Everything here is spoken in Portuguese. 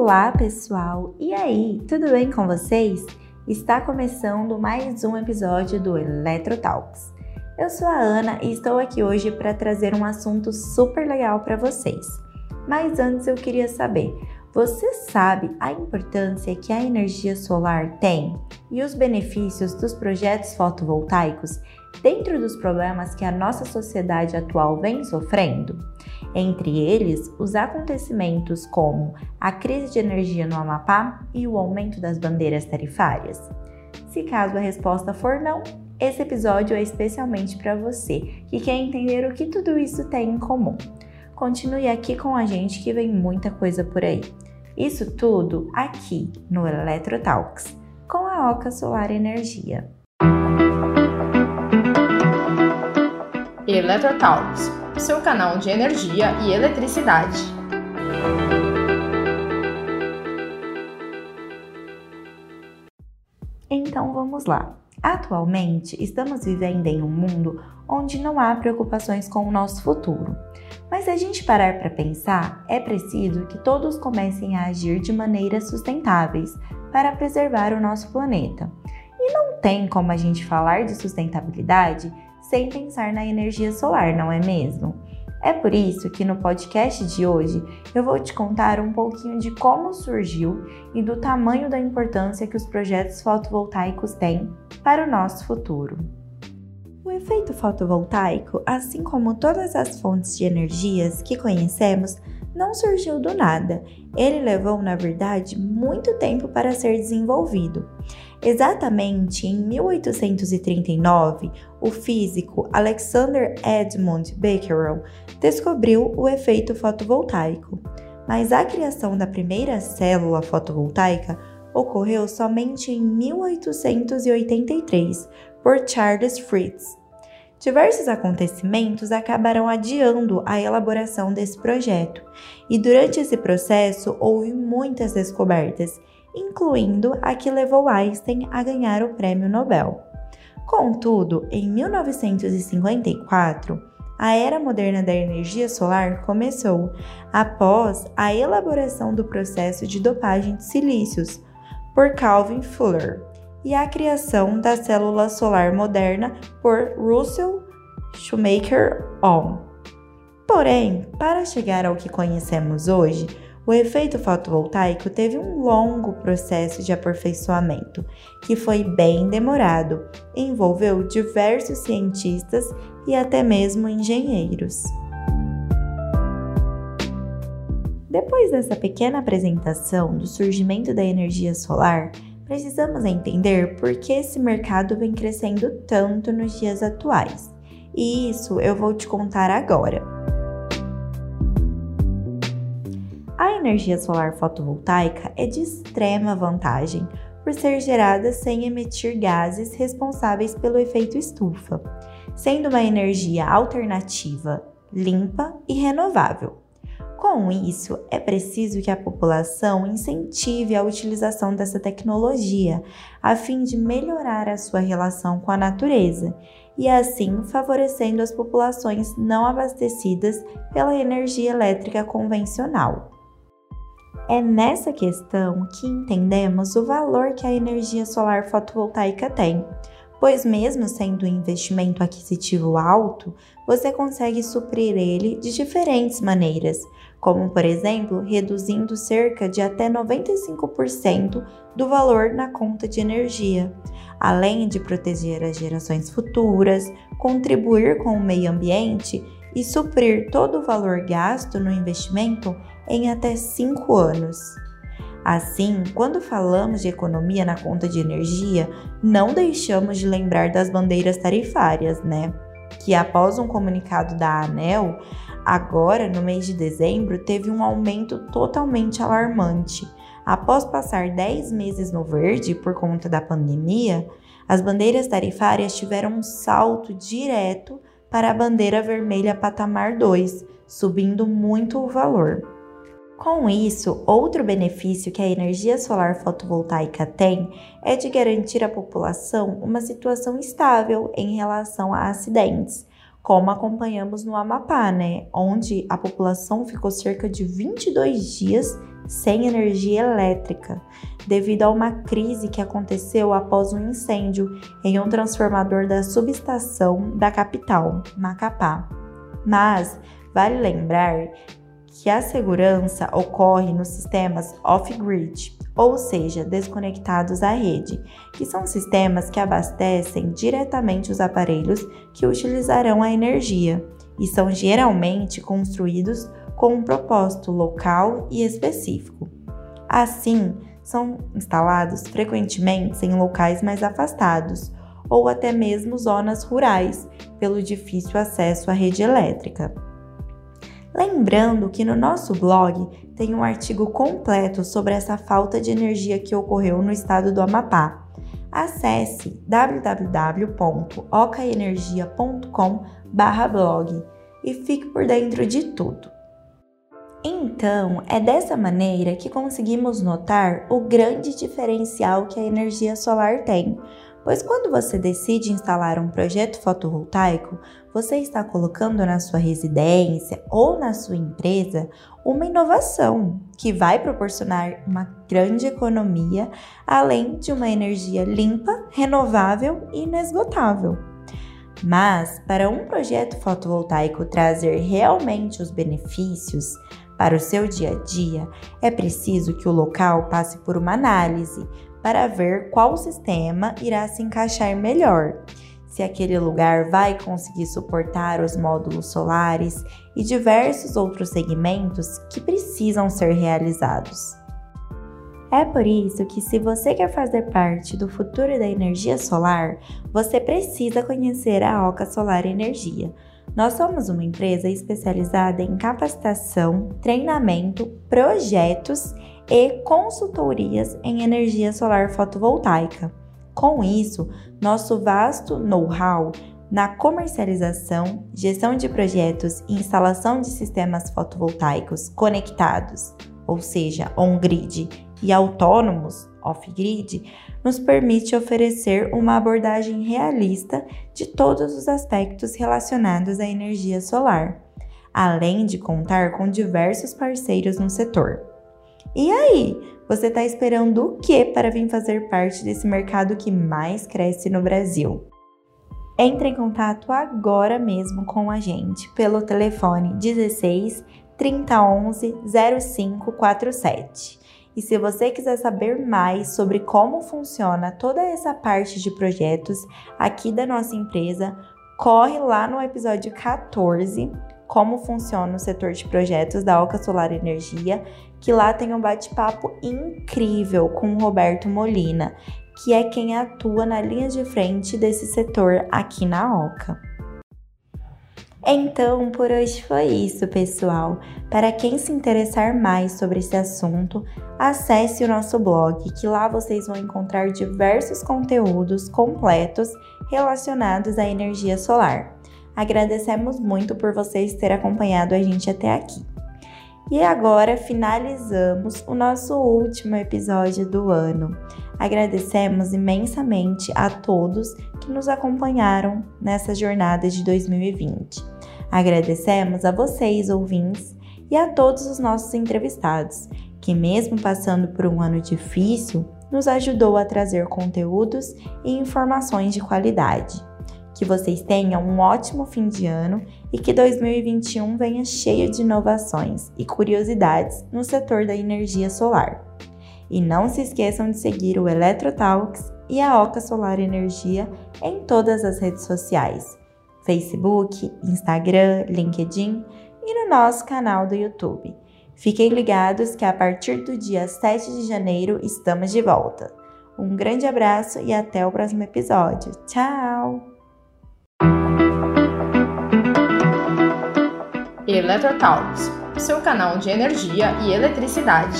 Olá, pessoal! E aí, tudo bem com vocês? Está começando mais um episódio do Electro Talks. Eu sou a Ana e estou aqui hoje para trazer um assunto super legal para vocês. Mas antes eu queria saber, você sabe a importância que a energia solar tem e os benefícios dos projetos fotovoltaicos dentro dos problemas que a nossa sociedade atual vem sofrendo? Entre eles, os acontecimentos como a crise de energia no Amapá e o aumento das bandeiras tarifárias? Se caso a resposta for não, esse episódio é especialmente para você que quer entender o que tudo isso tem em comum. Continue aqui com a gente que vem muita coisa por aí. Isso tudo aqui no Electro Talks, com a Oca Solar Energia. Electro Talks, seu canal de energia e eletricidade. Então vamos lá. Atualmente, estamos vivendo em um mundo onde não há preocupações com o nosso futuro. Se a gente parar para pensar, é preciso que todos comecem a agir de maneiras sustentáveis para preservar o nosso planeta. E não tem como a gente falar de sustentabilidade sem pensar na energia solar, não é mesmo? É por isso que no podcast de hoje eu vou te contar um pouquinho de como surgiu e do tamanho da importância que os projetos fotovoltaicos têm para o nosso futuro. O efeito fotovoltaico, assim como todas as fontes de energias que conhecemos, não surgiu do nada. Ele levou, na verdade, muito tempo para ser desenvolvido. Exatamente em 1839, o físico Alexander Edmund Becquerel descobriu o efeito fotovoltaico. Mas a criação da primeira célula fotovoltaica ocorreu somente em 1883 por Charles Fritz. Diversos acontecimentos acabaram adiando a elaboração desse projeto, e durante esse processo houve muitas descobertas, incluindo a que levou Einstein a ganhar o Prêmio Nobel. Contudo, em 1954, a era moderna da energia solar começou após a elaboração do processo de dopagem de silícios por Calvin Fuller e a criação da célula solar moderna por Russell Shoemaker Ohm. Porém, para chegar ao que conhecemos hoje, o efeito fotovoltaico teve um longo processo de aperfeiçoamento, que foi bem demorado, envolveu diversos cientistas e até mesmo engenheiros. Depois dessa pequena apresentação do surgimento da energia solar, precisamos entender por que esse mercado vem crescendo tanto nos dias atuais. E isso eu vou te contar agora. A energia solar fotovoltaica é de extrema vantagem por ser gerada sem emitir gases responsáveis pelo efeito estufa, sendo uma energia alternativa, limpa e renovável. Com isso, é preciso que a população incentive a utilização dessa tecnologia, a fim de melhorar a sua relação com a natureza e assim favorecendo as populações não abastecidas pela energia elétrica convencional. É nessa questão que entendemos o valor que a energia solar fotovoltaica tem pois, mesmo sendo um investimento aquisitivo alto, você consegue suprir ele de diferentes maneiras, como, por exemplo, reduzindo cerca de até 95% do valor na conta de energia, além de proteger as gerações futuras, contribuir com o meio ambiente e suprir todo o valor gasto no investimento em até 5 anos. Assim, quando falamos de economia na conta de energia, não deixamos de lembrar das bandeiras tarifárias, né? Que após um comunicado da ANEL, agora no mês de dezembro, teve um aumento totalmente alarmante. Após passar 10 meses no verde por conta da pandemia, as bandeiras tarifárias tiveram um salto direto para a bandeira vermelha patamar 2, subindo muito o valor. Com isso, outro benefício que a energia solar fotovoltaica tem é de garantir à população uma situação estável em relação a acidentes, como acompanhamos no Amapá, né, onde a população ficou cerca de 22 dias sem energia elétrica, devido a uma crise que aconteceu após um incêndio em um transformador da subestação da capital, Macapá. Mas vale lembrar que a segurança ocorre nos sistemas off-grid, ou seja, desconectados à rede, que são sistemas que abastecem diretamente os aparelhos que utilizarão a energia e são geralmente construídos com um propósito local e específico. Assim, são instalados frequentemente em locais mais afastados ou até mesmo zonas rurais, pelo difícil acesso à rede elétrica. Lembrando que no nosso blog tem um artigo completo sobre essa falta de energia que ocorreu no estado do Amapá. Acesse www.ocaenergia.com/blog e fique por dentro de tudo. Então, é dessa maneira que conseguimos notar o grande diferencial que a energia solar tem, pois quando você decide instalar um projeto fotovoltaico, você está colocando na sua residência ou na sua empresa uma inovação que vai proporcionar uma grande economia, além de uma energia limpa, renovável e inesgotável. Mas, para um projeto fotovoltaico trazer realmente os benefícios, para o seu dia a dia, é preciso que o local passe por uma análise para ver qual sistema irá se encaixar melhor. Se aquele lugar vai conseguir suportar os módulos solares e diversos outros segmentos que precisam ser realizados. É por isso que, se você quer fazer parte do futuro da energia solar, você precisa conhecer a Oca Solar Energia nós somos uma empresa especializada em capacitação, treinamento, projetos e consultorias em energia solar fotovoltaica. Com isso, nosso vasto know-how na comercialização, gestão de projetos e instalação de sistemas fotovoltaicos conectados, ou seja, on-grid e autônomos, off-grid, nos permite oferecer uma abordagem realista de todos os aspectos relacionados à energia solar, além de contar com diversos parceiros no setor. E aí, você está esperando o que para vir fazer parte desse mercado que mais cresce no Brasil? Entre em contato agora mesmo com a gente pelo telefone 16 3011 0547 e se você quiser saber mais sobre como funciona toda essa parte de projetos aqui da nossa empresa, corre lá no episódio 14, como funciona o setor de projetos da Oca Solar Energia, que lá tem um bate-papo incrível com o Roberto Molina, que é quem atua na linha de frente desse setor aqui na Oca. Então, por hoje foi isso, pessoal. Para quem se interessar mais sobre esse assunto, acesse o nosso blog, que lá vocês vão encontrar diversos conteúdos completos relacionados à energia solar. Agradecemos muito por vocês terem acompanhado a gente até aqui. E agora finalizamos o nosso último episódio do ano. Agradecemos imensamente a todos que nos acompanharam nessa jornada de 2020. Agradecemos a vocês, ouvintes, e a todos os nossos entrevistados, que, mesmo passando por um ano difícil, nos ajudou a trazer conteúdos e informações de qualidade. Que vocês tenham um ótimo fim de ano e que 2021 venha cheio de inovações e curiosidades no setor da energia solar. E não se esqueçam de seguir o Eletrotalks e a Oca Solar Energia em todas as redes sociais: Facebook, Instagram, LinkedIn e no nosso canal do YouTube. Fiquem ligados que a partir do dia 7 de janeiro estamos de volta. Um grande abraço e até o próximo episódio. Tchau! Eletrotalks, seu canal de energia e eletricidade.